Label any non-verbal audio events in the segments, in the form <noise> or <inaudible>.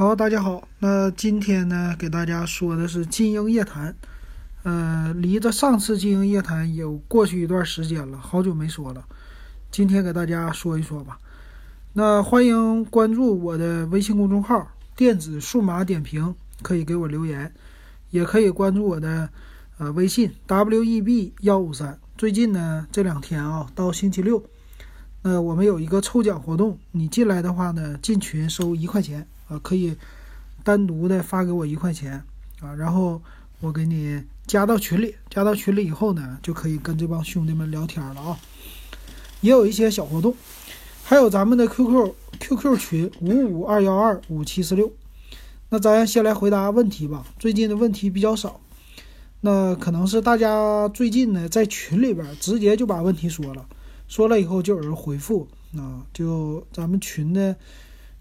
好，大家好。那今天呢，给大家说的是金鹰夜谈。呃，离着上次金鹰夜谈有过去一段时间了，好久没说了。今天给大家说一说吧。那欢迎关注我的微信公众号“电子数码点评”，可以给我留言，也可以关注我的呃微信 “web 幺五三”。最近呢，这两天啊，到星期六，那我们有一个抽奖活动，你进来的话呢，进群收一块钱。啊，可以单独的发给我一块钱啊，然后我给你加到群里，加到群里以后呢，就可以跟这帮兄弟们聊天了啊。也有一些小活动，还有咱们的 QQ QQ 群五五二幺二五七四六。那咱先来回答问题吧，最近的问题比较少，那可能是大家最近呢在群里边直接就把问题说了，说了以后就有人回复啊，就咱们群的。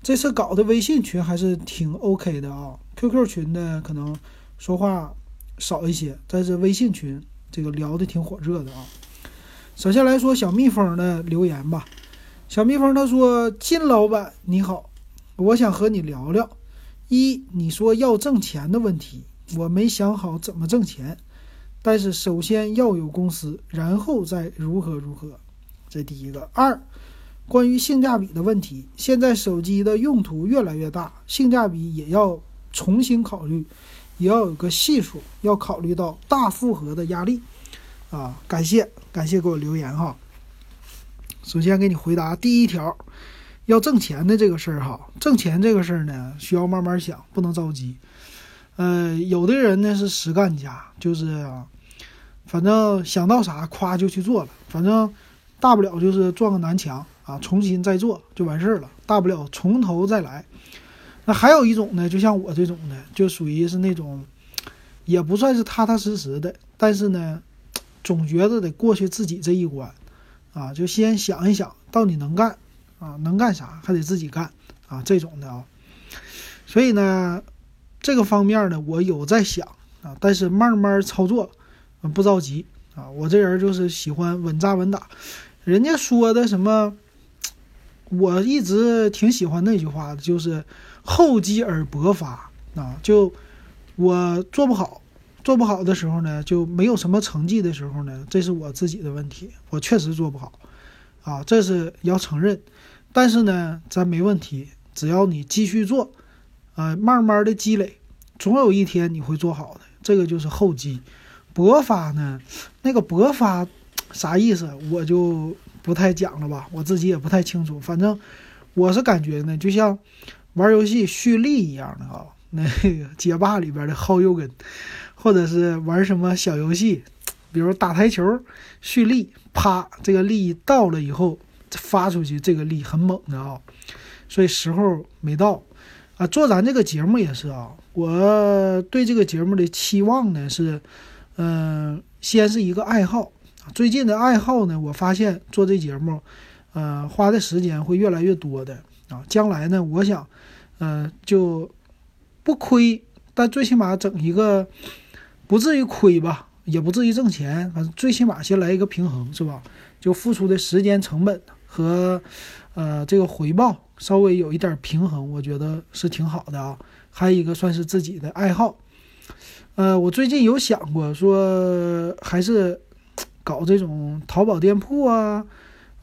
这次搞的微信群还是挺 OK 的啊，QQ 群呢可能说话少一些，但是微信群这个聊的挺火热的啊。首先来说小蜜蜂的留言吧，小蜜蜂他说：“金老板你好，我想和你聊聊，一你说要挣钱的问题，我没想好怎么挣钱，但是首先要有公司，然后再如何如何，这第一个。二。”关于性价比的问题，现在手机的用途越来越大，性价比也要重新考虑，也要有个系数，要考虑到大负荷的压力。啊，感谢感谢给我留言哈。首先给你回答第一条，要挣钱的这个事儿哈，挣钱这个事儿呢，需要慢慢想，不能着急。呃，有的人呢是实干家，就是啊反正想到啥夸就去做了，反正大不了就是撞个南墙。啊，重新再做就完事儿了，大不了从头再来。那还有一种呢，就像我这种的，就属于是那种，也不算是踏踏实实的，但是呢，总觉得得过去自己这一关，啊，就先想一想到底能干啊，能干啥还得自己干啊，这种的啊。所以呢，这个方面呢，我有在想啊，但是慢慢操作，不着急啊。我这人就是喜欢稳扎稳打，人家说的什么。我一直挺喜欢那句话的，就是“厚积而薄发”啊。就我做不好，做不好的时候呢，就没有什么成绩的时候呢，这是我自己的问题，我确实做不好啊，这是要承认。但是呢，咱没问题，只要你继续做，啊，慢慢的积累，总有一天你会做好的。这个就是厚积薄发呢。那个薄发啥意思？我就。不太讲了吧，我自己也不太清楚。反正我是感觉呢，就像玩游戏蓄力一样的啊，<laughs> 那个街霸里边的耗右根，或者是玩什么小游戏，比如打台球蓄力，啪，这个力到了以后发出去，这个力很猛的啊。所以时候没到啊。做咱这个节目也是啊，我对这个节目的期望呢是，嗯，先是一个爱好。最近的爱好呢，我发现做这节目，呃，花的时间会越来越多的啊。将来呢，我想，呃，就不亏，但最起码整一个不至于亏吧，也不至于挣钱，反正最起码先来一个平衡，是吧？就付出的时间成本和呃这个回报稍微有一点平衡，我觉得是挺好的啊。还有一个算是自己的爱好，呃，我最近有想过说还是。搞这种淘宝店铺啊，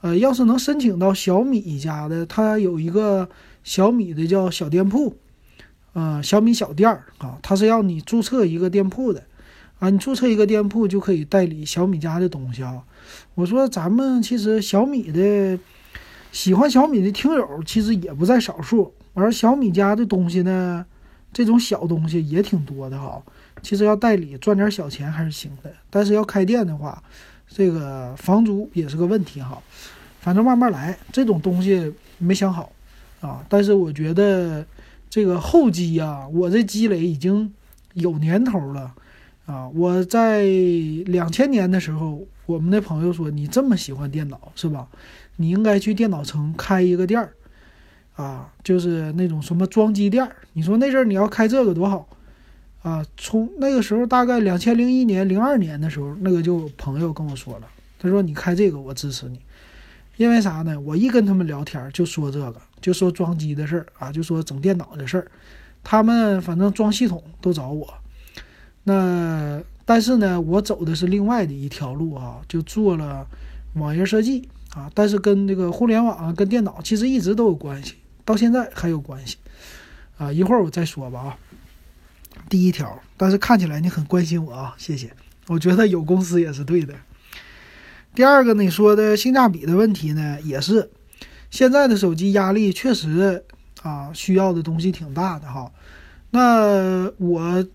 呃，要是能申请到小米家的，它有一个小米的叫小店铺，呃，小米小店儿啊，它是要你注册一个店铺的，啊，你注册一个店铺就可以代理小米家的东西啊。我说咱们其实小米的喜欢小米的听友其实也不在少数，而小米家的东西呢，这种小东西也挺多的哈。其实要代理赚点小钱还是行的，但是要开店的话。这个房租也是个问题哈，反正慢慢来。这种东西没想好啊，但是我觉得这个厚积呀，我这积累已经有年头了啊。我在两千年的时候，我们的朋友说你这么喜欢电脑是吧？你应该去电脑城开一个店儿啊，就是那种什么装机店儿。你说那阵儿你要开这个多好。啊，从那个时候大概两千零一年、零二年的时候，那个就朋友跟我说了，他说你开这个我支持你，因为啥呢？我一跟他们聊天就说这个，就说装机的事儿啊，就说整电脑的事儿，他们反正装系统都找我。那但是呢，我走的是另外的一条路啊，就做了网页设计啊，但是跟这个互联网啊、跟电脑其实一直都有关系，到现在还有关系啊。一会儿我再说吧啊。第一条，但是看起来你很关心我啊，谢谢。我觉得有公司也是对的。第二个，你说的性价比的问题呢，也是现在的手机压力确实啊，需要的东西挺大的哈。那我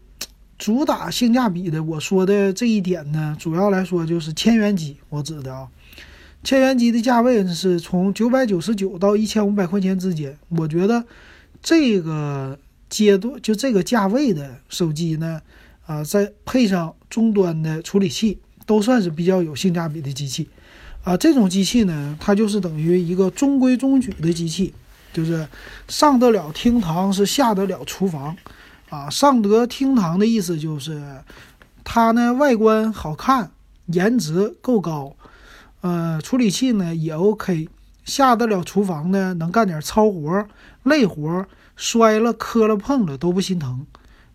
主打性价比的，我说的这一点呢，主要来说就是千元机，我指的啊，千元机的价位呢是从九百九十九到一千五百块钱之间，我觉得这个。阶段就这个价位的手机呢，啊，再配上终端的处理器，都算是比较有性价比的机器，啊，这种机器呢，它就是等于一个中规中矩的机器，就是上得了厅堂，是下得了厨房，啊，上得厅堂的意思就是它呢外观好看，颜值够高，呃，处理器呢也 OK，下得了厨房呢，能干点糙活、累活。摔了、磕了、碰了都不心疼，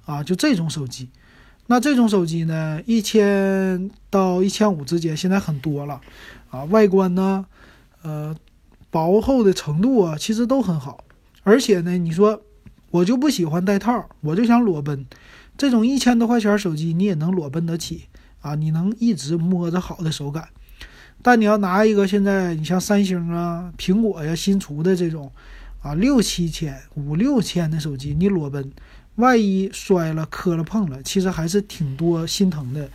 啊，就这种手机。那这种手机呢，一千到一千五之间，现在很多了，啊，外观呢，呃，薄厚的程度啊，其实都很好。而且呢，你说我就不喜欢带套，我就想裸奔，这种一千多块钱手机你也能裸奔得起啊，你能一直摸着好的手感。但你要拿一个现在你像三星啊、苹果呀新出的这种。啊，六七千、五六千的手机，你裸奔，万一摔了、磕了、碰了，其实还是挺多心疼的。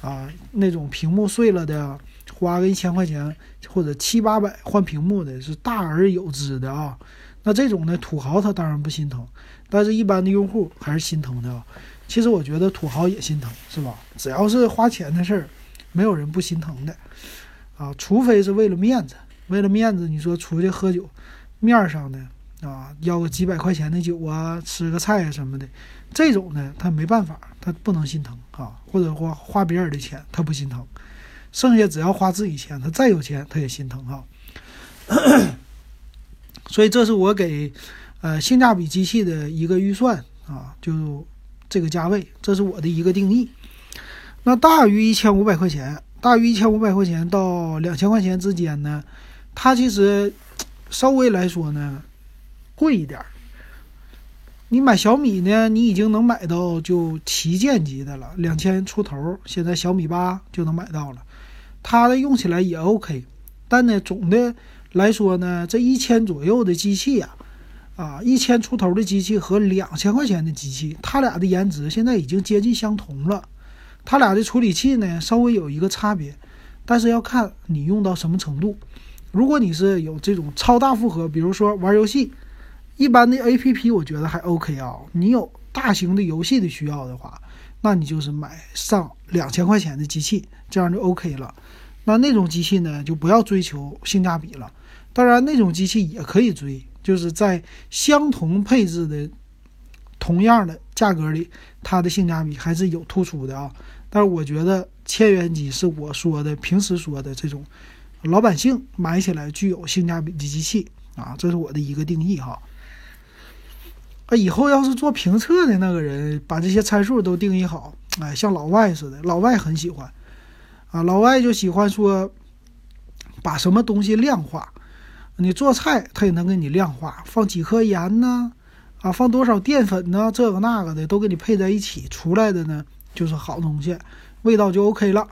啊，那种屏幕碎了的，花个一千块钱或者七八百换屏幕的，是大而有之的啊。那这种呢，土豪他当然不心疼，但是一般的用户还是心疼的啊。其实我觉得土豪也心疼，是吧？只要是花钱的事儿，没有人不心疼的。啊，除非是为了面子，为了面子，你说出去喝酒。面上的啊，要个几百块钱的酒啊，吃个菜啊什么的，这种呢，他没办法，他不能心疼啊，或者花花别人的钱，他不心疼，剩下只要花自己钱，他再有钱他也心疼哈。<clears throat> 所以这是我给呃性价比机器的一个预算啊，就这个价位，这是我的一个定义。那大于一千五百块钱，大于一千五百块钱到两千块钱之间呢，它其实。稍微来说呢，贵一点儿。你买小米呢，你已经能买到就旗舰级的了，两千出头，现在小米八就能买到了。它的用起来也 OK，但呢，总的来说呢，这一千左右的机器呀，啊，一千出头的机器和两千块钱的机器，它俩的颜值现在已经接近相同了。它俩的处理器呢，稍微有一个差别，但是要看你用到什么程度。如果你是有这种超大负荷，比如说玩游戏，一般的 A P P 我觉得还 O K 啊。你有大型的游戏的需要的话，那你就是买上两千块钱的机器，这样就 O K 了。那那种机器呢，就不要追求性价比了。当然，那种机器也可以追，就是在相同配置的、同样的价格里，它的性价比还是有突出的啊。但是我觉得千元机是我说的平时说的这种。老百姓买起来具有性价比的机器啊，这是我的一个定义哈。啊，以后要是做评测的那个人把这些参数都定义好，哎，像老外似的，老外很喜欢啊，老外就喜欢说把什么东西量化，你做菜他也能给你量化，放几颗盐呢？啊，放多少淀粉呢？这个那个的都给你配在一起，出来的呢就是好东西，味道就 OK 了。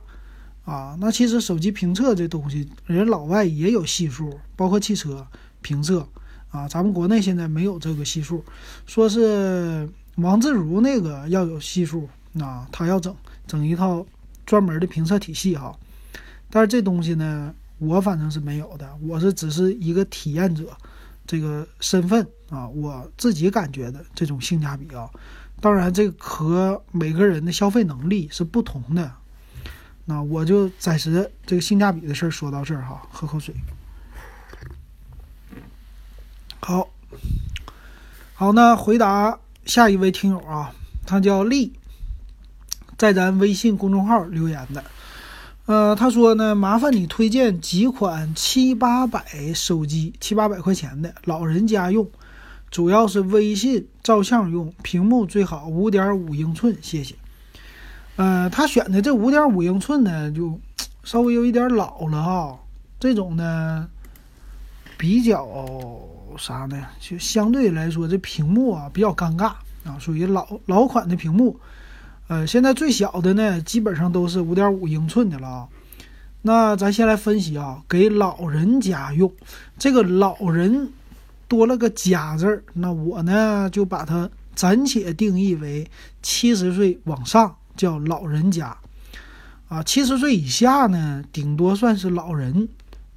啊，那其实手机评测这东西，人老外也有系数，包括汽车评测啊，咱们国内现在没有这个系数。说是王自如那个要有系数啊，他要整整一套专门的评测体系哈。但是这东西呢，我反正是没有的，我是只是一个体验者这个身份啊，我自己感觉的这种性价比啊。当然，这个和每个人的消费能力是不同的。那我就暂时这个性价比的事儿说到这儿哈，喝口水。好，好，那回答下一位听友啊，他叫丽，在咱微信公众号留言的。呃，他说呢，麻烦你推荐几款七八百手机，七八百块钱的老人家用，主要是微信照相用，屏幕最好五点五英寸，谢谢。呃，他选的这五点五英寸呢，就 <tsk> 稍微有一点老了啊。这种呢，比较啥呢？就相对来说，这屏幕啊比较尴尬啊，属于老老款的屏幕。呃，现在最小的呢，基本上都是五点五英寸的了啊。那咱先来分析啊，给老人家用，这个老人多了个家字儿，那我呢就把它暂且定义为七十岁往上。叫老人家，啊，七十岁以下呢，顶多算是老人，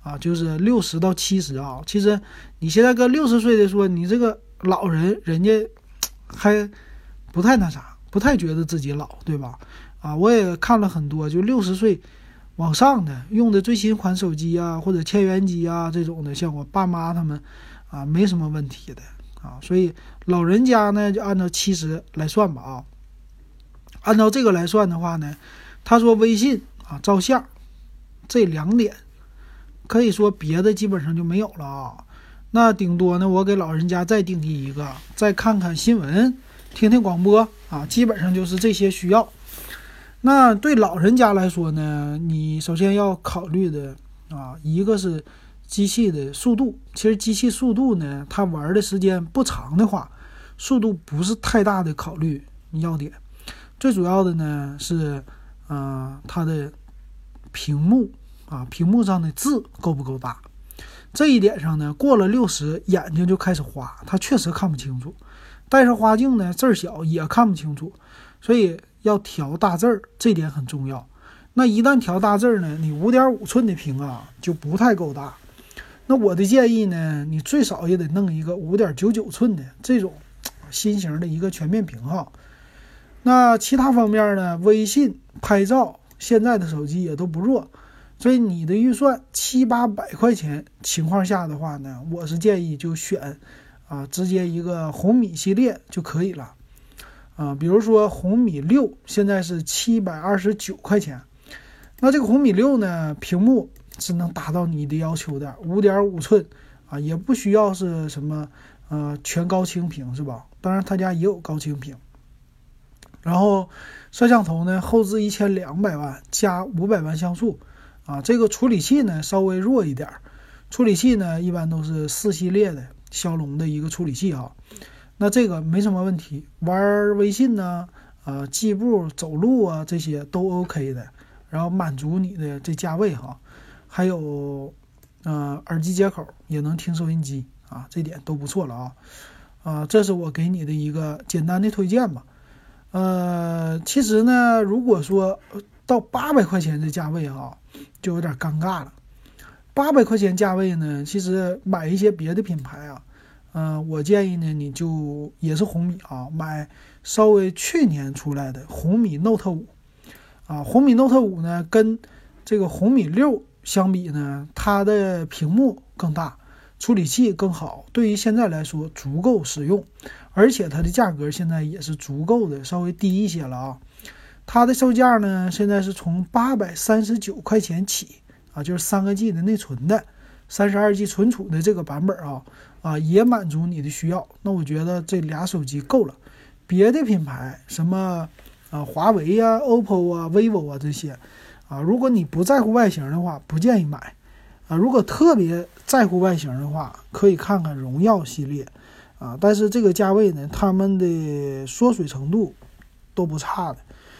啊，就是六十到七十啊。其实你现在跟六十岁的说，你这个老人，人家还不太那啥，不太觉得自己老，对吧？啊，我也看了很多，就六十岁往上的用的最新款手机啊，或者千元机啊这种的，像我爸妈他们啊，没什么问题的啊。所以老人家呢，就按照七十来算吧啊。按照这个来算的话呢，他说微信啊照相这两点，可以说别的基本上就没有了啊。那顶多呢，我给老人家再定义一个，再看看新闻，听听广播啊，基本上就是这些需要。那对老人家来说呢，你首先要考虑的啊，一个是机器的速度。其实机器速度呢，它玩的时间不长的话，速度不是太大的考虑要点。最主要的呢是，呃，它的屏幕啊，屏幕上的字够不够大？这一点上呢，过了六十，眼睛就开始花，它确实看不清楚。戴上花镜呢，字儿小也看不清楚，所以要调大字儿，这点很重要。那一旦调大字儿呢，你五点五寸的屏啊，就不太够大。那我的建议呢，你最少也得弄一个五点九九寸的这种新型的一个全面屏哈。那其他方面呢？微信拍照，现在的手机也都不弱，所以你的预算七八百块钱情况下的话呢，我是建议就选，啊，直接一个红米系列就可以了，啊，比如说红米六现在是七百二十九块钱，那这个红米六呢，屏幕是能达到你的要求的，五点五寸，啊，也不需要是什么，呃，全高清屏是吧？当然他家也有高清屏。然后，摄像头呢，后置一千两百万加五百万像素，啊，这个处理器呢稍微弱一点儿，处理器呢一般都是四系列的骁龙的一个处理器啊，那这个没什么问题，玩微信呢，啊，计步走路啊这些都 OK 的，然后满足你的这价位哈，还有，呃，耳机接口也能听收音机啊，这点都不错了啊，啊，这是我给你的一个简单的推荐吧。呃，其实呢，如果说到八百块钱的价位啊，就有点尴尬了。八百块钱价位呢，其实买一些别的品牌啊，嗯，我建议呢，你就也是红米啊，买稍微去年出来的红米 Note 五啊，红米 Note 五呢，跟这个红米六相比呢，它的屏幕更大。处理器更好，对于现在来说足够实用，而且它的价格现在也是足够的，稍微低一些了啊。它的售价呢，现在是从八百三十九块钱起啊，就是三个 G 的内存的，三十二 G 存储的这个版本啊啊，也满足你的需要。那我觉得这俩手机够了。别的品牌什么啊，华为呀、OPPO 啊、vivo 啊这些啊，如果你不在乎外形的话，不建议买。啊，如果特别在乎外形的话，可以看看荣耀系列，啊，但是这个价位呢，他们的缩水程度都不差的，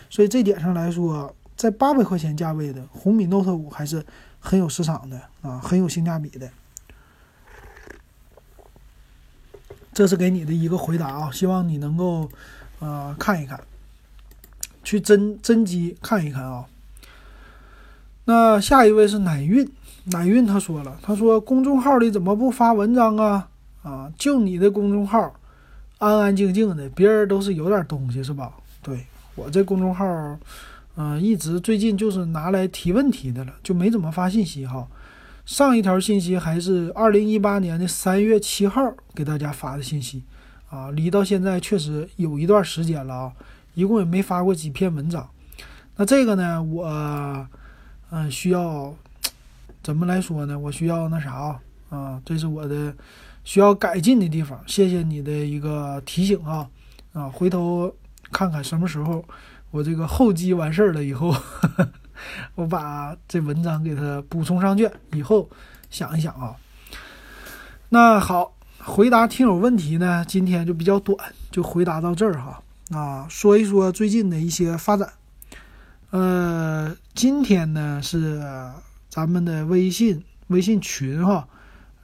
所以这点上来说，在八百块钱价位的红米 Note 五还是很有市场的啊，很有性价比的。这是给你的一个回答啊，希望你能够呃看一看，去真真机看一看啊。那下一位是奶运。乃运他说了，他说公众号里怎么不发文章啊？啊，就你的公众号，安安静静的，别人都是有点东西是吧？对我这公众号，嗯，一直最近就是拿来提问题的了，就没怎么发信息哈。上一条信息还是二零一八年的三月七号给大家发的信息，啊，离到现在确实有一段时间了啊，一共也没发过几篇文章。那这个呢，我嗯需要。怎么来说呢？我需要那啥啊，啊，这是我的需要改进的地方。谢谢你的一个提醒啊啊！回头看看什么时候我这个后机完事儿了以后，<laughs> 我把这文章给它补充上去。以后想一想啊。那好，回答听友问题呢，今天就比较短，就回答到这儿哈。啊，说一说最近的一些发展。呃，今天呢是咱们的微信微信群哈，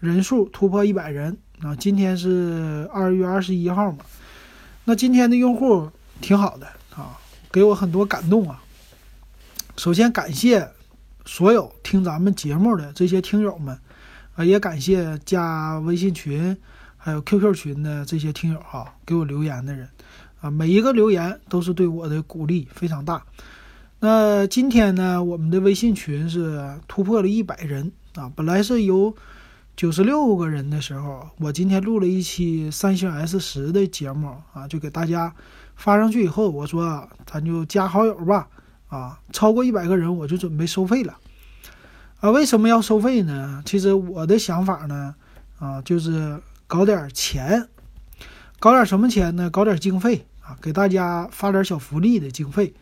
人数突破一百人啊。今天是二月二十一号嘛，那今天的用户挺好的啊，给我很多感动啊。首先感谢所有听咱们节目的这些听友们啊，也感谢加微信群还有 QQ 群的这些听友哈，给我留言的人啊，每一个留言都是对我的鼓励，非常大。那今天呢，我们的微信群是突破了一百人啊！本来是有九十六个人的时候，我今天录了一期三星 S 十的节目啊，就给大家发上去以后，我说咱就加好友吧啊！超过一百个人，我就准备收费了啊！为什么要收费呢？其实我的想法呢啊，就是搞点钱，搞点什么钱呢？搞点经费啊，给大家发点小福利的经费。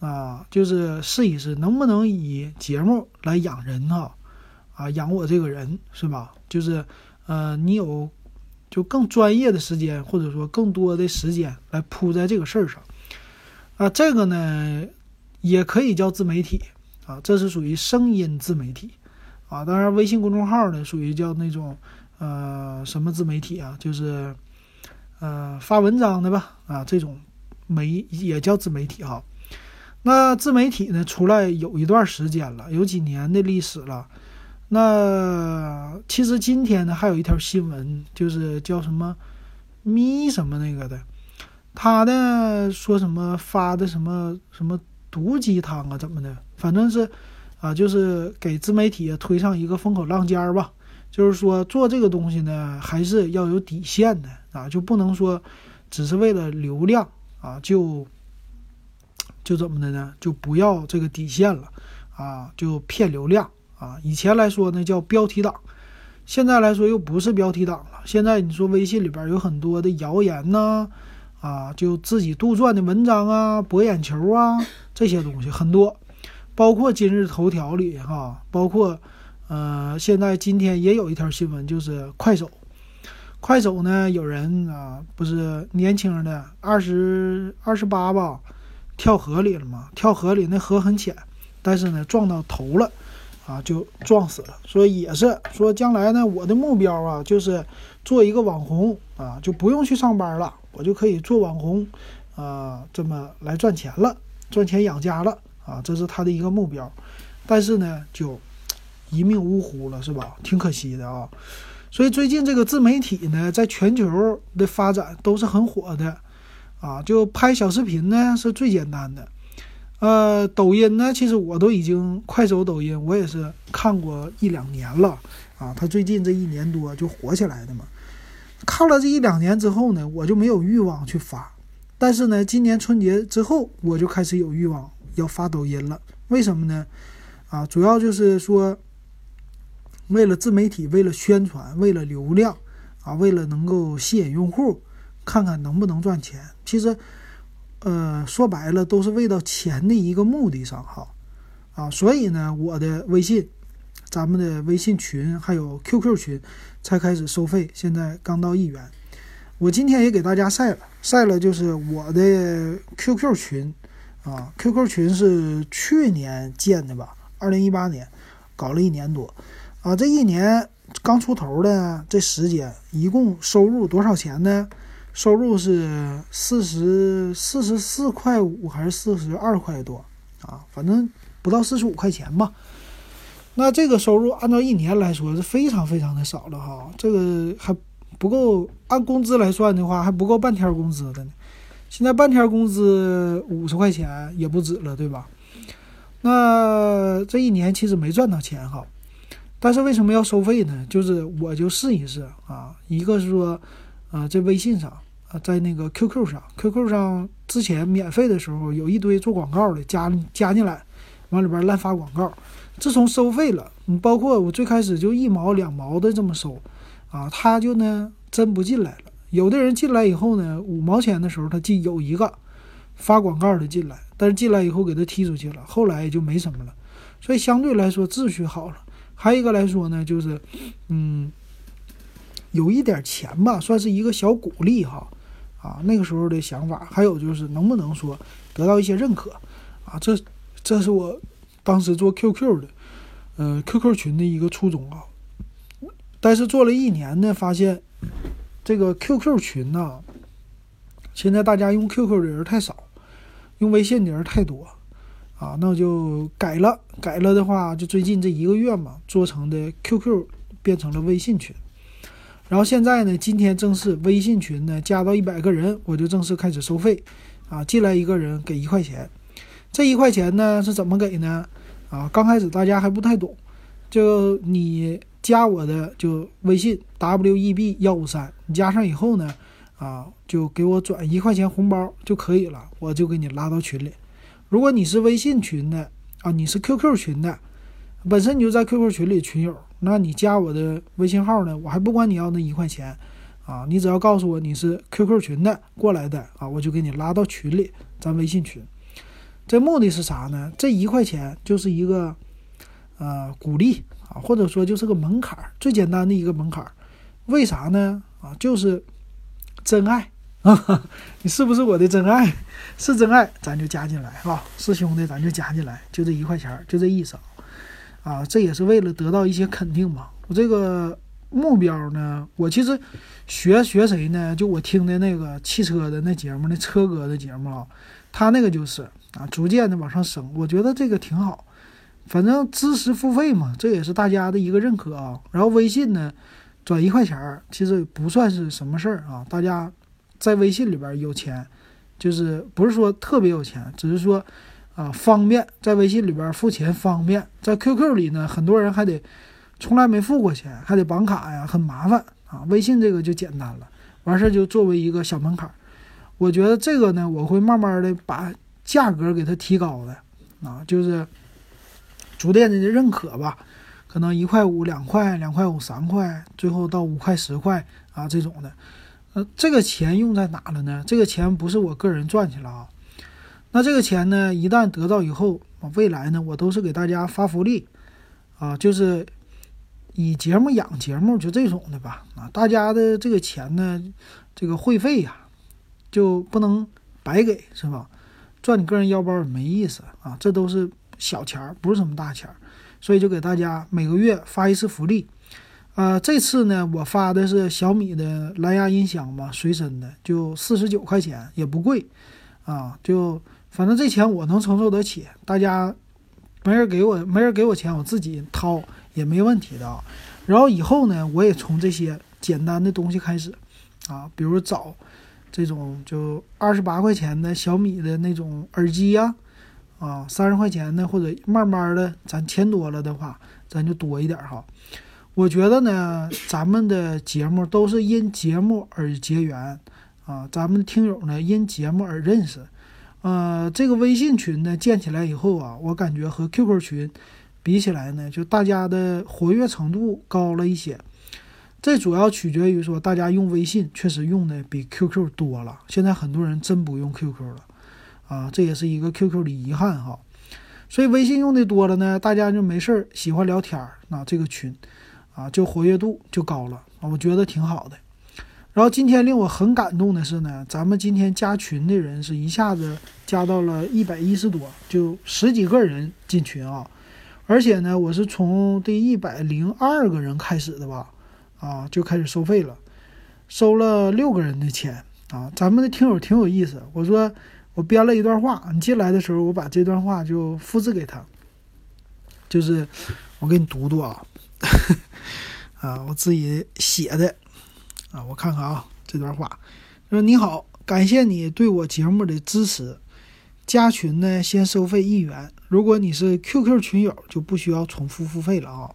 啊，就是试一试能不能以节目来养人哈，啊，养我这个人是吧？就是，呃，你有就更专业的时间，或者说更多的时间来扑在这个事儿上，啊，这个呢也可以叫自媒体啊，这是属于声音自媒体啊。当然，微信公众号呢属于叫那种呃什么自媒体啊，就是呃发文章的吧啊，这种媒也叫自媒体哈。那自媒体呢，出来有一段时间了，有几年的历史了。那其实今天呢，还有一条新闻，就是叫什么“咪”什么那个的，他呢说什么发的什么什么毒鸡汤啊，怎么的？反正是啊，就是给自媒体推上一个风口浪尖儿吧。就是说做这个东西呢，还是要有底线的啊，就不能说只是为了流量啊就。就怎么的呢？就不要这个底线了，啊，就骗流量啊！以前来说呢叫标题党，现在来说又不是标题党了。现在你说微信里边有很多的谣言呐，啊，就自己杜撰的文章啊，博眼球啊，这些东西很多，包括今日头条里哈，包括呃，现在今天也有一条新闻，就是快手，快手呢有人啊，不是年轻的二十二十八吧。跳河里了嘛？跳河里那河很浅，但是呢撞到头了，啊就撞死了。所以也是说将来呢，我的目标啊就是做一个网红啊，就不用去上班了，我就可以做网红，啊这么来赚钱了，赚钱养家了啊，这是他的一个目标。但是呢就一命呜呼了，是吧？挺可惜的啊。所以最近这个自媒体呢，在全球的发展都是很火的。啊，就拍小视频呢是最简单的，呃，抖音呢，其实我都已经快手、抖音，我也是看过一两年了啊。他最近这一年多就火起来的嘛。看了这一两年之后呢，我就没有欲望去发。但是呢，今年春节之后，我就开始有欲望要发抖音了。为什么呢？啊，主要就是说，为了自媒体，为了宣传，为了流量，啊，为了能够吸引用户。看看能不能赚钱，其实，呃，说白了都是为到钱的一个目的上哈，啊，所以呢，我的微信，咱们的微信群还有 QQ 群才开始收费，现在刚到一元。我今天也给大家晒了，晒了就是我的 QQ 群，啊，QQ 群是去年建的吧，二零一八年，搞了一年多，啊，这一年刚出头的这时间，一共收入多少钱呢？收入是四十四十四块五还是四十二块多啊？反正不到四十五块钱吧。那这个收入按照一年来说是非常非常的少了哈，这个还不够按工资来算的话还不够半天工资的呢。现在半天工资五十块钱也不止了，对吧？那这一年其实没赚到钱哈，但是为什么要收费呢？就是我就试一试啊，一个是说。啊，在微信上啊，在那个 QQ 上，QQ 上之前免费的时候有一堆做广告的，加加进来，往里边乱发广告。自从收费了，你包括我最开始就一毛两毛的这么收，啊，他就呢真不进来了。有的人进来以后呢，五毛钱的时候他进有一个发广告的进来，但是进来以后给他踢出去了，后来也就没什么了。所以相对来说秩序好了。还有一个来说呢，就是嗯，有一点钱吧，算是一个小鼓励哈。啊，那个时候的想法，还有就是能不能说得到一些认可啊？这这是我当时做 QQ 的，呃，QQ 群的一个初衷啊。但是做了一年呢，发现这个 QQ 群呢，现在大家用 QQ 的人太少，用微信的人太多啊，那就改了。改了的话，就最近这一个月嘛，做成的 QQ 变成了微信群。然后现在呢，今天正式微信群呢加到一百个人，我就正式开始收费啊，进来一个人给一块钱。这一块钱呢是怎么给呢？啊，刚开始大家还不太懂，就你。加我的就微信 w e b 幺五三，你加上以后呢，啊，就给我转一块钱红包就可以了，我就给你拉到群里。如果你是微信群的啊，你是 QQ 群的，本身你就在 QQ 群里群友，那你加我的微信号呢，我还不管你要那一块钱，啊，你只要告诉我你是 QQ 群的过来的啊，我就给你拉到群里，咱微信群。这目的是啥呢？这一块钱就是一个呃鼓励。啊，或者说就是个门槛，最简单的一个门槛，为啥呢？啊，就是真爱啊！<laughs> 你是不是我的真爱？是真爱，咱就加进来啊！是兄弟，咱就加进来，就这一块钱，就这意思！啊，这也是为了得到一些肯定嘛。我这个目标呢，我其实学学谁呢？就我听的那个汽车的那节目，那车哥的节目啊，他那个就是啊，逐渐的往上升，我觉得这个挺好。反正知识付费嘛，这也是大家的一个认可啊。然后微信呢，转一块钱儿，其实不算是什么事儿啊。大家在微信里边有钱，就是不是说特别有钱，只是说啊方便，在微信里边付钱方便。在 QQ 里呢，很多人还得从来没付过钱，还得绑卡呀，很麻烦啊。微信这个就简单了，完事儿就作为一个小门槛。我觉得这个呢，我会慢慢的把价格给它提高的啊，就是。逐渐的认可吧，可能一块五、两块、两块五、三块，最后到五块、十块啊这种的。呃，这个钱用在哪了呢？这个钱不是我个人赚去了啊。那这个钱呢，一旦得到以后，未来呢，我都是给大家发福利啊，就是以节目养节目，就这种的吧。啊，大家的这个钱呢，这个会费呀，就不能白给，是吧？赚你个人腰包也没意思啊，这都是。小钱儿不是什么大钱儿，所以就给大家每个月发一次福利。呃，这次呢，我发的是小米的蓝牙音箱嘛，随身的，就四十九块钱，也不贵啊。就反正这钱我能承受得起，大家没人给我，没人给我钱，我自己掏也没问题的啊。然后以后呢，我也从这些简单的东西开始啊，比如找这种就二十八块钱的小米的那种耳机呀。啊，三十块钱的，或者慢慢的，咱钱多了的话，咱就多一点哈。我觉得呢，咱们的节目都是因节目而结缘啊，咱们听友呢因节目而认识。呃，这个微信群呢建起来以后啊，我感觉和 QQ 群比起来呢，就大家的活跃程度高了一些。这主要取决于说，大家用微信确实用的比 QQ 多了。现在很多人真不用 QQ 了。啊，这也是一个 QQ 的遗憾哈，所以微信用的多了呢，大家就没事儿喜欢聊天儿，那这个群，啊，就活跃度就高了，我觉得挺好的。然后今天令我很感动的是呢，咱们今天加群的人是一下子加到了一百一十多，就十几个人进群啊，而且呢，我是从第一百零二个人开始的吧，啊，就开始收费了，收了六个人的钱啊，咱们的听友挺有意思，我说。我编了一段话，你进来的时候，我把这段话就复制给他，就是我给你读读啊，<laughs> 啊，我自己写的啊，我看看啊，这段话说：“你好，感谢你对我节目的支持。加群呢，先收费一元。如果你是 QQ 群友，就不需要重复付费了啊。”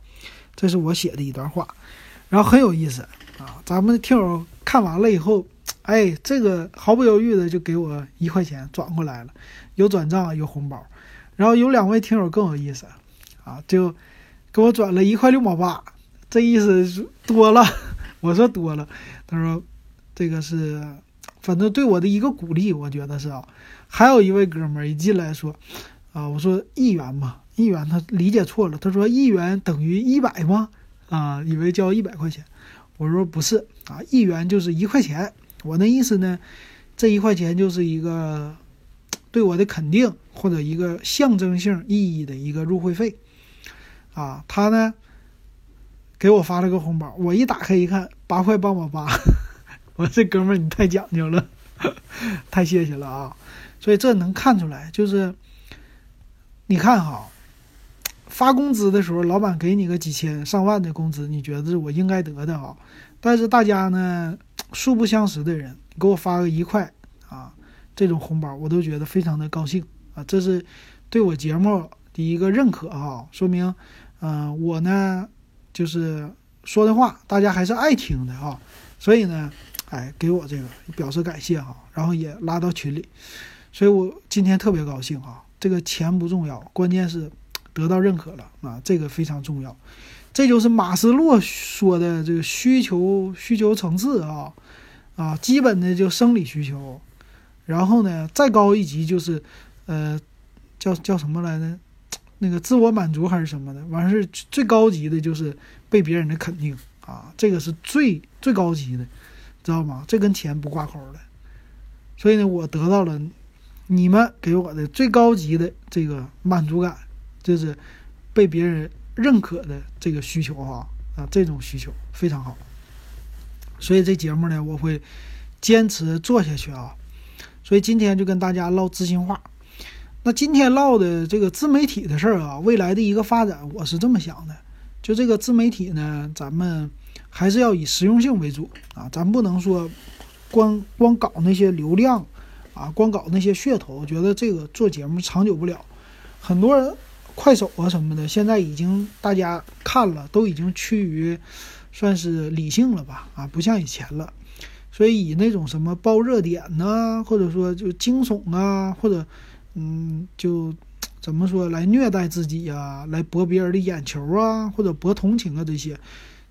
这是我写的一段话，然后很有意思啊。咱们的听友看完了以后。哎，这个毫不犹豫的就给我一块钱转过来了，有转账有红包，然后有两位听友更有意思，啊，就给我转了一块六毛八，这意思多了，我说多了，他说这个是，反正对我的一个鼓励，我觉得是啊。还有一位哥们儿一进来说，啊，我说一元嘛，一元他理解错了，他说一元等于一百吗？啊，以为交一百块钱。我说不是啊，一元就是一块钱。我那意思呢，这一块钱就是一个对我的肯定或者一个象征性意义的一个入会费啊。他呢给我发了个红包，我一打开一看，八块八毛八。<laughs> 我这哥们儿你太讲究了，<laughs> 太谢谢了啊！所以这能看出来，就是你看哈。发工资的时候，老板给你个几千上万的工资，你觉得是我应该得的啊？但是大家呢，素不相识的人给我发个一块啊，这种红包我都觉得非常的高兴啊！这是对我节目的一个认可啊，说明，嗯，我呢就是说的话大家还是爱听的啊，所以呢，哎，给我这个表示感谢哈，然后也拉到群里，所以我今天特别高兴啊！这个钱不重要，关键是。得到认可了啊，这个非常重要，这就是马斯洛说的这个需求需求层次啊啊，基本的就生理需求，然后呢再高一级就是呃叫叫什么来着？那个自我满足还是什么的，完事最高级的就是被别人的肯定啊，这个是最最高级的，知道吗？这跟钱不挂钩的，所以呢，我得到了你们给我的最高级的这个满足感。就是被别人认可的这个需求哈啊，这种需求非常好，所以这节目呢，我会坚持做下去啊。所以今天就跟大家唠知心话。那今天唠的这个自媒体的事儿啊，未来的一个发展，我是这么想的：就这个自媒体呢，咱们还是要以实用性为主啊，咱不能说光光搞那些流量啊，光搞那些噱头，觉得这个做节目长久不了。很多人。快手啊什么的，现在已经大家看了，都已经趋于算是理性了吧？啊，不像以前了。所以以那种什么爆热点呢，或者说就惊悚啊，或者嗯，就怎么说来虐待自己呀，来博别人的眼球啊，或者博同情啊这些，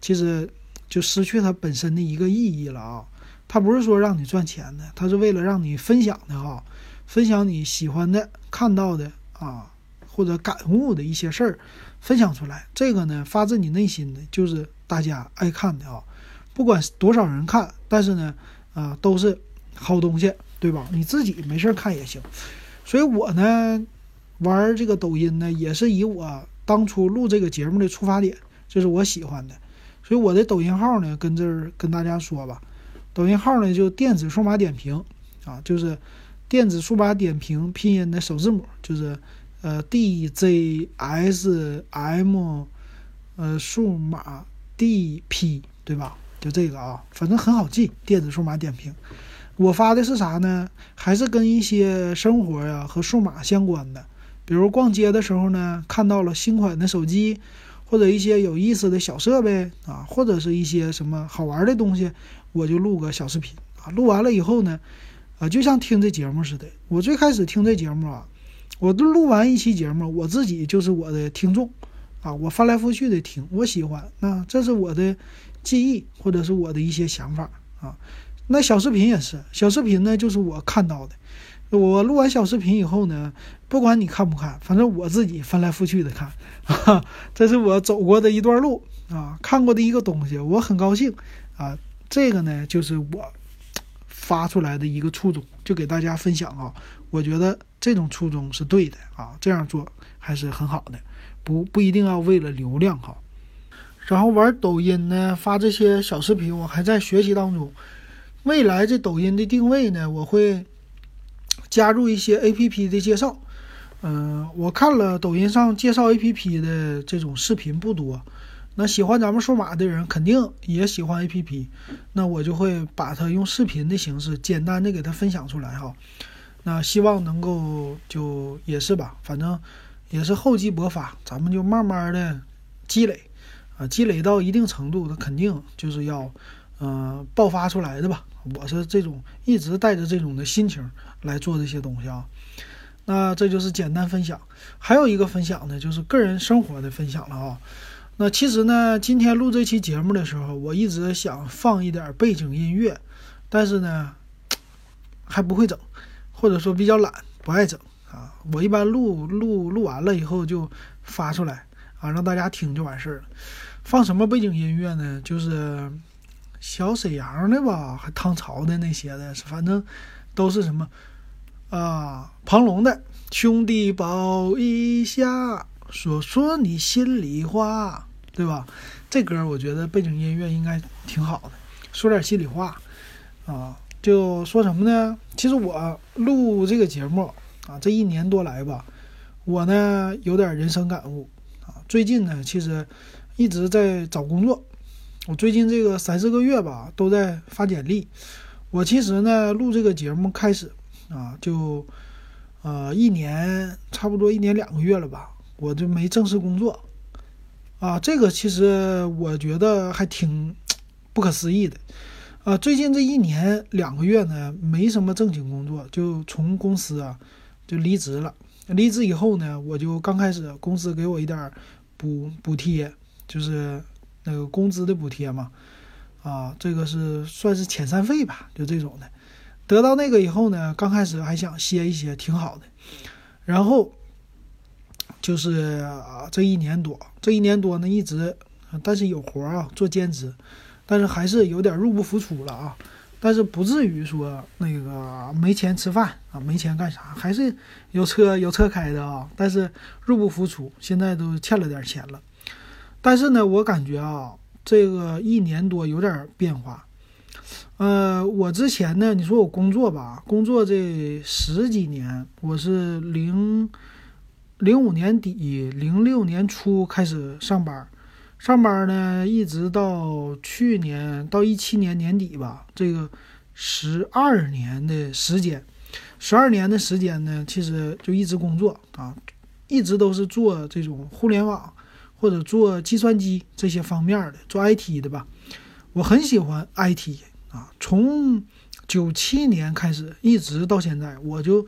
其实就失去它本身的一个意义了啊。它不是说让你赚钱的，它是为了让你分享的哈，分享你喜欢的、看到的啊。或者感悟的一些事儿，分享出来，这个呢发自你内心的，就是大家爱看的啊。不管多少人看，但是呢，啊，都是好东西，对吧？你自己没事看也行。所以我呢，玩这个抖音呢，也是以我当初录这个节目的出发点，就是我喜欢的。所以我的抖音号呢，跟这儿跟大家说吧，抖音号呢就电子数码点评啊，就是电子数码点评拼音的首字母，就是。呃，D Z S M，呃，数码 D P，对吧？就这个啊，反正很好记。电子数码点评，我发的是啥呢？还是跟一些生活呀和数码相关的，比如逛街的时候呢，看到了新款的手机，或者一些有意思的小设备啊，或者是一些什么好玩的东西，我就录个小视频啊。录完了以后呢，啊，就像听这节目似的。我最开始听这节目啊。我都录完一期节目，我自己就是我的听众，啊，我翻来覆去的听，我喜欢，那这是我的记忆或者是我的一些想法啊。那小视频也是，小视频呢就是我看到的。我录完小视频以后呢，不管你看不看，反正我自己翻来覆去的看，<laughs> 这是我走过的一段路啊，看过的一个东西，我很高兴啊。这个呢就是我发出来的一个初衷，就给大家分享啊。我觉得这种初衷是对的啊，这样做还是很好的，不不一定要为了流量哈。然后玩抖音呢，发这些小视频，我还在学习当中。未来这抖音的定位呢，我会加入一些 APP 的介绍。嗯，我看了抖音上介绍 APP 的这种视频不多，那喜欢咱们数码的人肯定也喜欢 APP，那我就会把它用视频的形式简单的给它分享出来哈。那希望能够就也是吧，反正也是厚积薄发，咱们就慢慢的积累，啊，积累到一定程度，它肯定就是要，嗯，爆发出来的吧。我是这种一直带着这种的心情来做这些东西啊。那这就是简单分享，还有一个分享呢，就是个人生活的分享了啊。那其实呢，今天录这期节目的时候，我一直想放一点背景音乐，但是呢，还不会整，或者说比较懒，不爱整啊。我一般录录录完了以后就发出来啊，让大家听就完事儿了。放什么背景音乐呢？就是小沈阳的吧，还唐朝的那些的，反正都是什么啊，庞龙的兄弟抱一下。说说你心里话，对吧？这歌我觉得背景音乐应该挺好的。说点心里话啊，就说什么呢？其实我录这个节目啊，这一年多来吧，我呢有点人生感悟啊。最近呢，其实一直在找工作。我最近这个三四个月吧，都在发简历。我其实呢，录这个节目开始啊，就呃一年差不多一年两个月了吧。我就没正式工作，啊，这个其实我觉得还挺不可思议的，啊，最近这一年两个月呢，没什么正经工作，就从公司啊就离职了。离职以后呢，我就刚开始公司给我一点补补贴，就是那个工资的补贴嘛，啊，这个是算是遣散费吧，就这种的。得到那个以后呢，刚开始还想歇一歇，挺好的，然后。就是啊，这一年多，这一年多呢，一直，但是有活啊，做兼职，但是还是有点入不敷出了啊。但是不至于说那个没钱吃饭啊，没钱干啥，还是有车有车开的啊。但是入不敷出，现在都欠了点钱了。但是呢，我感觉啊，这个一年多有点变化。呃，我之前呢，你说我工作吧，工作这十几年，我是零。零五年底，零六年初开始上班，上班呢，一直到去年到一七年年底吧，这个十二年的时间，十二年的时间呢，其实就一直工作啊，一直都是做这种互联网或者做计算机这些方面的，做 IT 的吧。我很喜欢 IT 啊，从九七年开始一直到现在，我就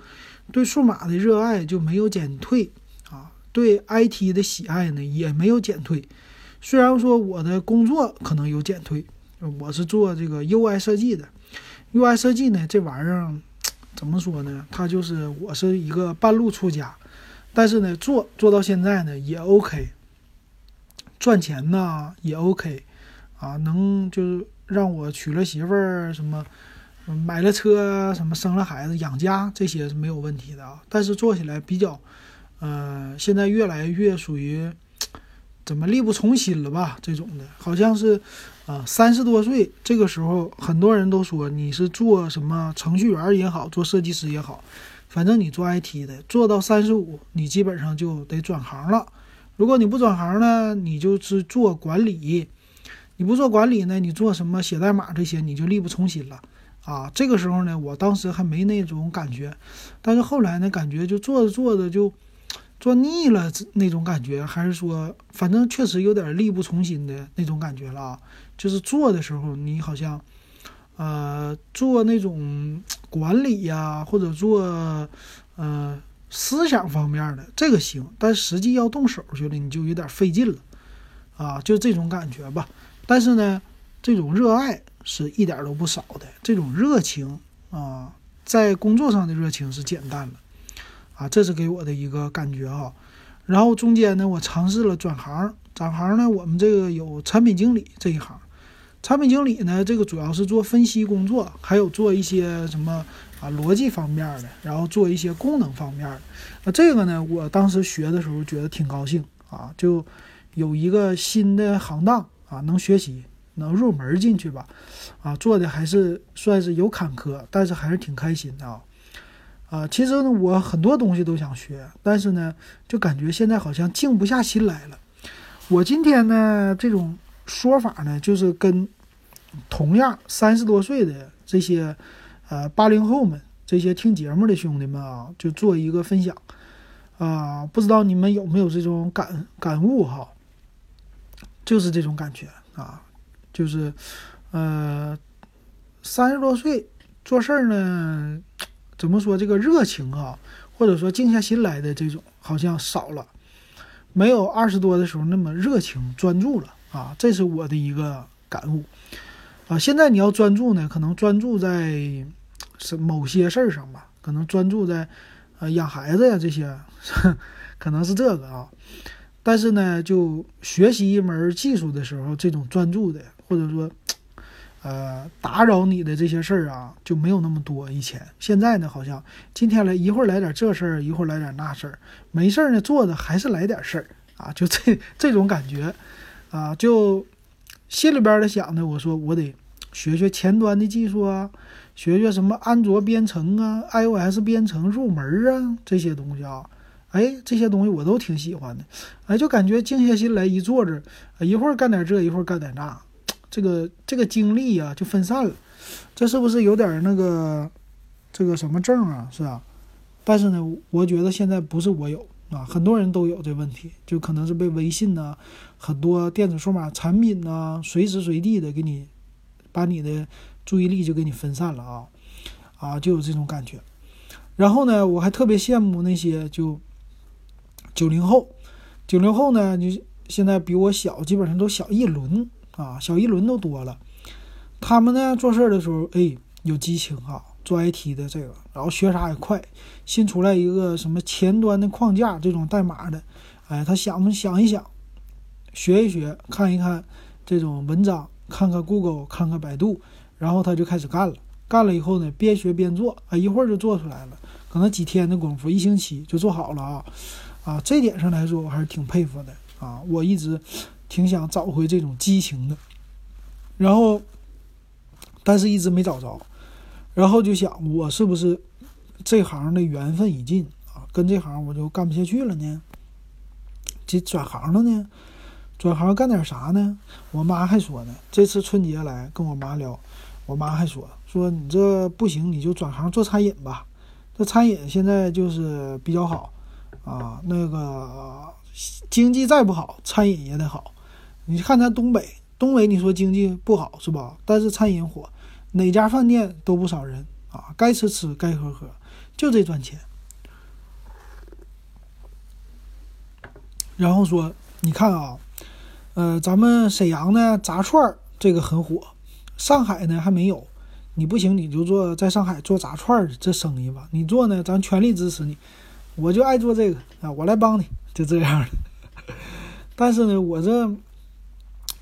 对数码的热爱就没有减退啊。对 IT 的喜爱呢也没有减退，虽然说我的工作可能有减退，我是做这个 UI 设计的，UI 设计呢这玩意儿怎么说呢？它就是我是一个半路出家，但是呢做做到现在呢也 OK，赚钱呢也 OK，啊能就是让我娶了媳妇儿什么，买了车什么生了孩子养家这些是没有问题的啊，但是做起来比较。呃，现在越来越属于怎么力不从心了吧？这种的，好像是啊，三十多岁这个时候，很多人都说你是做什么程序员也好，做设计师也好，反正你做 IT 的，做到三十五，你基本上就得转行了。如果你不转行呢，你就是做管理；你不做管理呢，你做什么写代码这些，你就力不从心了啊。这个时候呢，我当时还没那种感觉，但是后来呢，感觉就做着做着就。做腻了那种感觉，还是说，反正确实有点力不从心的那种感觉了啊。就是做的时候，你好像，呃，做那种管理呀，或者做，呃，思想方面的这个行，但实际要动手去了，你就有点费劲了，啊，就这种感觉吧。但是呢，这种热爱是一点都不少的，这种热情啊，在工作上的热情是减淡了。啊，这是给我的一个感觉啊。然后中间呢，我尝试了转行，转行呢，我们这个有产品经理这一行。产品经理呢，这个主要是做分析工作，还有做一些什么逻辑方面的，然后做一些功能方面的。那这个呢，我当时学的时候觉得挺高兴啊，就有一个新的行当啊，能学习，能入门进去吧。啊，做的还是算是有坎坷，但是还是挺开心的啊。啊，其实呢，我很多东西都想学，但是呢，就感觉现在好像静不下心来了。我今天呢，这种说法呢，就是跟同样三十多岁的这些呃八零后们，这些听节目的兄弟们啊，就做一个分享啊，不知道你们有没有这种感感悟哈？就是这种感觉啊，就是呃三十多岁做事儿呢。怎么说这个热情啊，或者说静下心来的这种好像少了，没有二十多的时候那么热情专注了啊，这是我的一个感悟啊。现在你要专注呢，可能专注在是某些事儿上吧，可能专注在呃养孩子呀这些，<laughs> 可能是这个啊。但是呢，就学习一门技术的时候，这种专注的或者说呃打扰你的这些事儿啊，就没有那么多。以前现在呢，好像今天来一会儿来点这事儿，一会儿来点那事儿，没事儿呢，坐着还是来点事儿啊，就这 <laughs> 这种感觉啊，就心里边的想呢，我说我得学学前端的技术啊，学学什么安卓编程啊、iOS 编程入门啊这些东西啊，哎，这些东西我都挺喜欢的，哎，就感觉静下心来一坐着，一会儿干点这，一会儿干点那。这个这个精力呀就分散了，这是不是有点那个这个什么症啊？是吧？但是呢，我觉得现在不是我有啊，很多人都有这问题，就可能是被微信呐、很多电子数码产品呐，随时随地的给你把你的注意力就给你分散了啊啊，就有这种感觉。然后呢，我还特别羡慕那些就九零后，九零后呢，就现在比我小，基本上都小一轮。啊，小一轮都多了，他们呢做事的时候，哎，有激情啊，做 IT 的这个，然后学啥也快。新出来一个什么前端的框架，这种代码的，哎，他想想一想，学一学，看一看这种文章，看看 Google，看看百度，然后他就开始干了。干了以后呢，边学边做，啊，一会儿就做出来了，可能几天的功夫，一星期就做好了啊，啊，这点上来说，我还是挺佩服的啊，我一直。挺想找回这种激情的，然后，但是一直没找着，然后就想我是不是这行的缘分已尽啊？跟这行我就干不下去了呢？这转行了呢？转行干点啥呢？我妈还说呢，这次春节来跟我妈聊，我妈还说说你这不行，你就转行做餐饮吧。这餐饮现在就是比较好啊，那个经济再不好，餐饮也得好。你看咱东北，东北你说经济不好是吧？但是餐饮火，哪家饭店都不少人啊，该吃吃，该喝喝，就这赚钱。然后说，你看啊，呃，咱们沈阳呢炸串儿这个很火，上海呢还没有。你不行，你就做在上海做炸串儿这生意吧。你做呢，咱全力支持你。我就爱做这个啊，我来帮你，就这样的。<laughs> 但是呢，我这。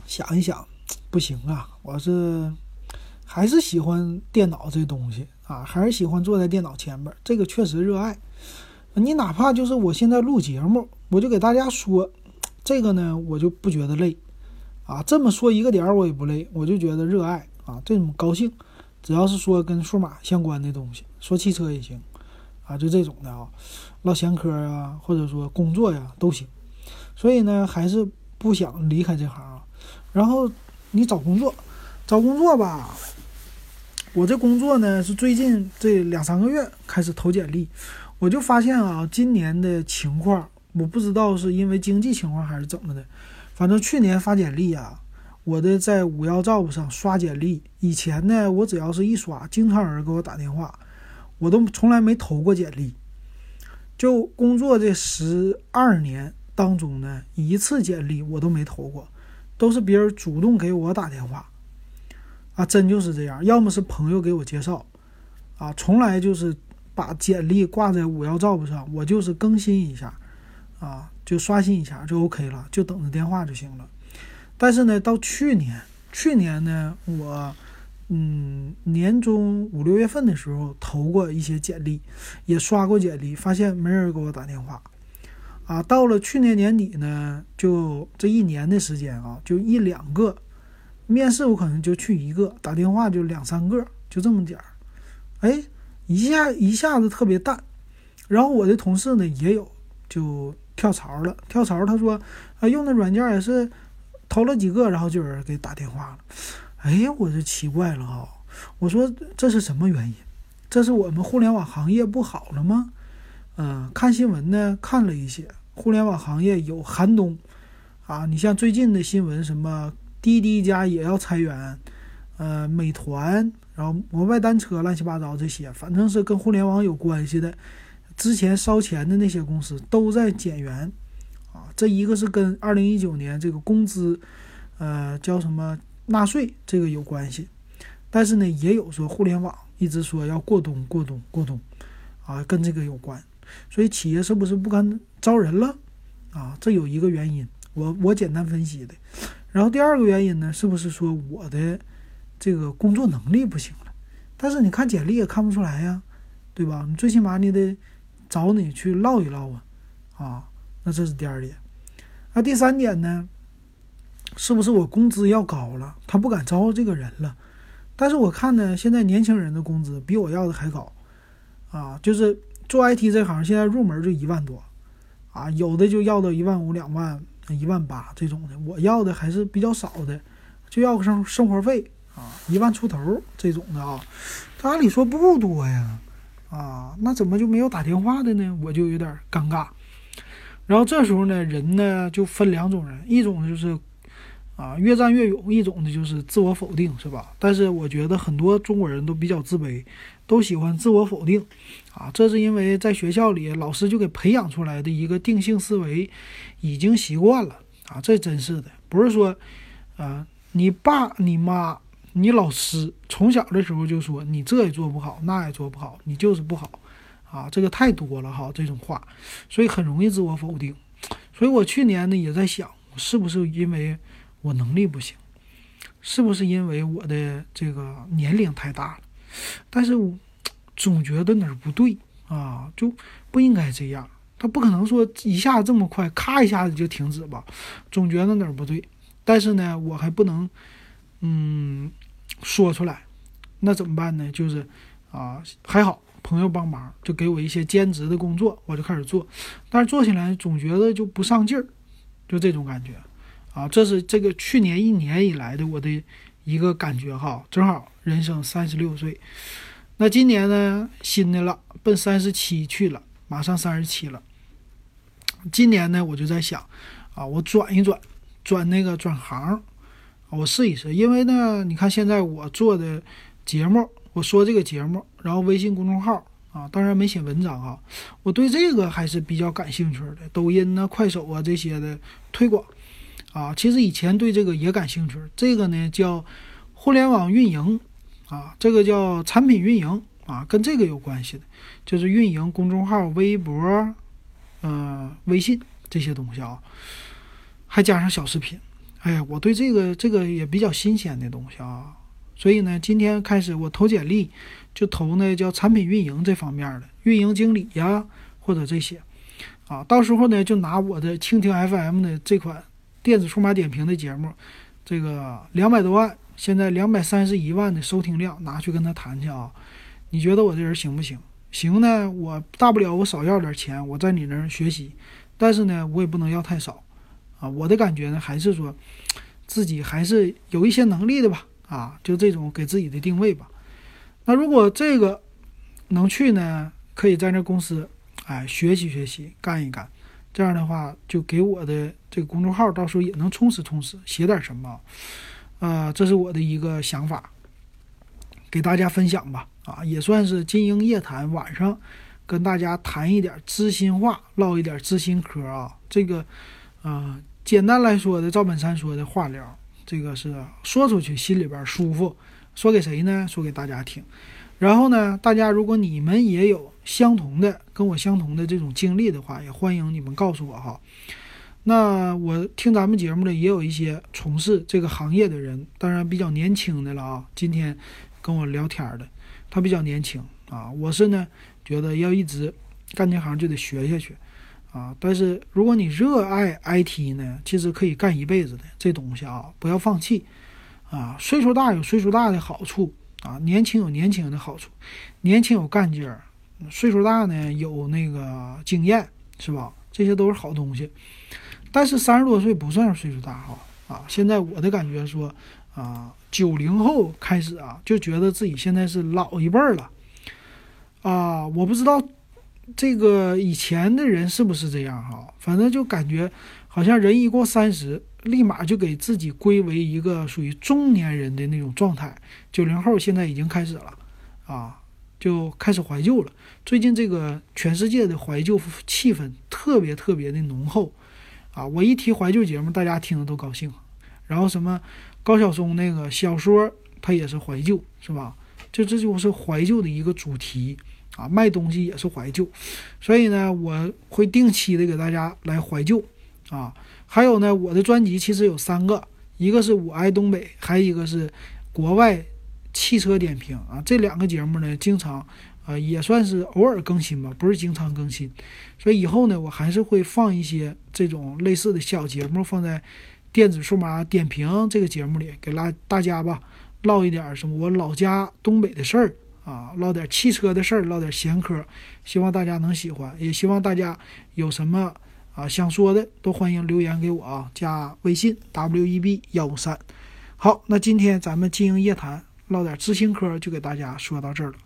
想一想，不行啊！我是还是喜欢电脑这东西啊，还是喜欢坐在电脑前面，这个确实热爱。你哪怕就是我现在录节目，我就给大家说，这个呢，我就不觉得累啊。这么说一个点儿我也不累，我就觉得热爱啊，这种高兴。只要是说跟数码相关的东西，说汽车也行啊，就这种的啊，唠闲嗑啊，或者说工作呀都行。所以呢，还是不想离开这行啊。然后你找工作，找工作吧。我这工作呢是最近这两三个月开始投简历，我就发现啊，今年的情况，我不知道是因为经济情况还是怎么的，反正去年发简历啊，我的在五幺 job 上刷简历，以前呢我只要是一刷，经常有人给我打电话，我都从来没投过简历。就工作这十二年当中呢，一次简历我都没投过。都是别人主动给我打电话，啊，真就是这样。要么是朋友给我介绍，啊，从来就是把简历挂在五幺 job 上，我就是更新一下，啊，就刷新一下就 OK 了，就等着电话就行了。但是呢，到去年，去年呢，我嗯年中五六月份的时候投过一些简历，也刷过简历，发现没人给我打电话。啊，到了去年年底呢，就这一年的时间啊，就一两个面试，我可能就去一个，打电话就两三个，就这么点儿。哎，一下一下子特别淡。然后我的同事呢也有就跳槽了，跳槽他说啊，用的软件也是投了几个，然后就有人给打电话了。哎，我就奇怪了哈，我说这是什么原因？这是我们互联网行业不好了吗？嗯，看新闻呢，看了一些互联网行业有寒冬，啊，你像最近的新闻，什么滴滴家也要裁员，呃，美团，然后摩拜单车，乱七八糟这些，反正是跟互联网有关系的，之前烧钱的那些公司都在减员，啊，这一个是跟二零一九年这个工资，呃，叫什么纳税这个有关系，但是呢，也有说互联网一直说要过冬、过冬、过冬，啊，跟这个有关。所以企业是不是不敢招人了？啊，这有一个原因，我我简单分析的。然后第二个原因呢，是不是说我的这个工作能力不行了？但是你看简历也看不出来呀，对吧？你最起码你得找你去唠一唠啊，啊，那这是第二点。那第三点呢，是不是我工资要高了，他不敢招这个人了？但是我看呢，现在年轻人的工资比我要的还高，啊，就是。做 IT 这行现在入门就一万多，啊，有的就要到一万五、两万、一万八这种的。我要的还是比较少的，就要个生生活费啊，一万出头这种的啊。他按理说不多呀，啊，那怎么就没有打电话的呢？我就有点尴尬。然后这时候呢，人呢就分两种人，一种就是。啊，越战越勇，一种呢就是自我否定，是吧？但是我觉得很多中国人都比较自卑，都喜欢自我否定，啊，这是因为在学校里老师就给培养出来的一个定性思维，已经习惯了啊，这真是的，不是说，啊，你爸、你妈、你老师从小的时候就说你这也做不好，那也做不好，你就是不好，啊，这个太多了哈，这种话，所以很容易自我否定。所以我去年呢也在想，是不是因为。我能力不行，是不是因为我的这个年龄太大了？但是我总觉得哪儿不对啊，就不应该这样。他不可能说一下子这么快，咔一下子就停止吧？总觉得哪儿不对。但是呢，我还不能嗯说出来。那怎么办呢？就是啊，还好朋友帮忙，就给我一些兼职的工作，我就开始做。但是做起来总觉得就不上劲儿，就这种感觉。啊，这是这个去年一年以来的我的一个感觉哈，正好人生三十六岁，那今年呢新的了，奔三十七去了，马上三十七了。今年呢我就在想，啊，我转一转，转那个转行，我试一试，因为呢，你看现在我做的节目，我说这个节目，然后微信公众号啊，当然没写文章啊，我对这个还是比较感兴趣的，抖音呢、快手啊这些的推广。啊，其实以前对这个也感兴趣，这个呢叫互联网运营，啊，这个叫产品运营，啊，跟这个有关系的，就是运营公众号、微博、呃、微信这些东西啊，还加上小视频。哎呀，我对这个这个也比较新鲜的东西啊，所以呢，今天开始我投简历就投那叫产品运营这方面的运营经理呀，或者这些，啊，到时候呢就拿我的蜻蜓 FM 的这款。电子数码点评的节目，这个两百多万，现在两百三十一万的收听量，拿去跟他谈去啊？你觉得我这人行不行？行呢，我大不了我少要点钱，我在你那儿学习，但是呢，我也不能要太少啊。我的感觉呢，还是说自己还是有一些能力的吧，啊，就这种给自己的定位吧。那如果这个能去呢，可以在那公司，哎，学习学习，干一干。这样的话，就给我的这个公众号到时候也能充实充实，写点什么，呃，这是我的一个想法，给大家分享吧。啊，也算是金鹰夜谈晚上跟大家谈一点知心话，唠一点知心嗑啊。这个，啊，简单来说的，赵本山说的话聊，这个是说出去心里边舒服，说给谁呢？说给大家听。然后呢，大家如果你们也有相同的跟我相同的这种经历的话，也欢迎你们告诉我哈。那我听咱们节目的也有一些从事这个行业的人，当然比较年轻的了啊。今天跟我聊天的，他比较年轻啊。我是呢，觉得要一直干这行就得学下去啊。但是如果你热爱 IT 呢，其实可以干一辈子的这东西啊，不要放弃啊。岁数大有岁数大的好处。啊，年轻有年轻的好处，年轻有干劲儿，岁数大呢有那个经验，是吧？这些都是好东西。但是三十多岁不算是岁数大哈啊！现在我的感觉说啊，九零后开始啊，就觉得自己现在是老一辈儿了啊！我不知道这个以前的人是不是这样哈，反正就感觉好像人一过三十。立马就给自己归为一个属于中年人的那种状态。九零后现在已经开始了，啊，就开始怀旧了。最近这个全世界的怀旧气氛特别特别的浓厚，啊。我一提怀旧节目，大家听着都高兴。然后什么高晓松那个小说，它也是怀旧，是吧？这这就是怀旧的一个主题啊。卖东西也是怀旧，所以呢，我会定期的给大家来怀旧啊。还有呢，我的专辑其实有三个，一个是我爱东北，还有一个是国外汽车点评啊。这两个节目呢，经常呃也算是偶尔更新吧，不是经常更新。所以以后呢，我还是会放一些这种类似的小节目放在。电子数码点评这个节目里，给大大家吧唠一点什么我老家东北的事儿啊，唠点汽车的事儿，唠点闲嗑，希望大家能喜欢，也希望大家有什么啊想说的，都欢迎留言给我啊，加微信 w e b 幺五三。好，那今天咱们金鹰夜谈唠点知青嗑，就给大家说到这儿了。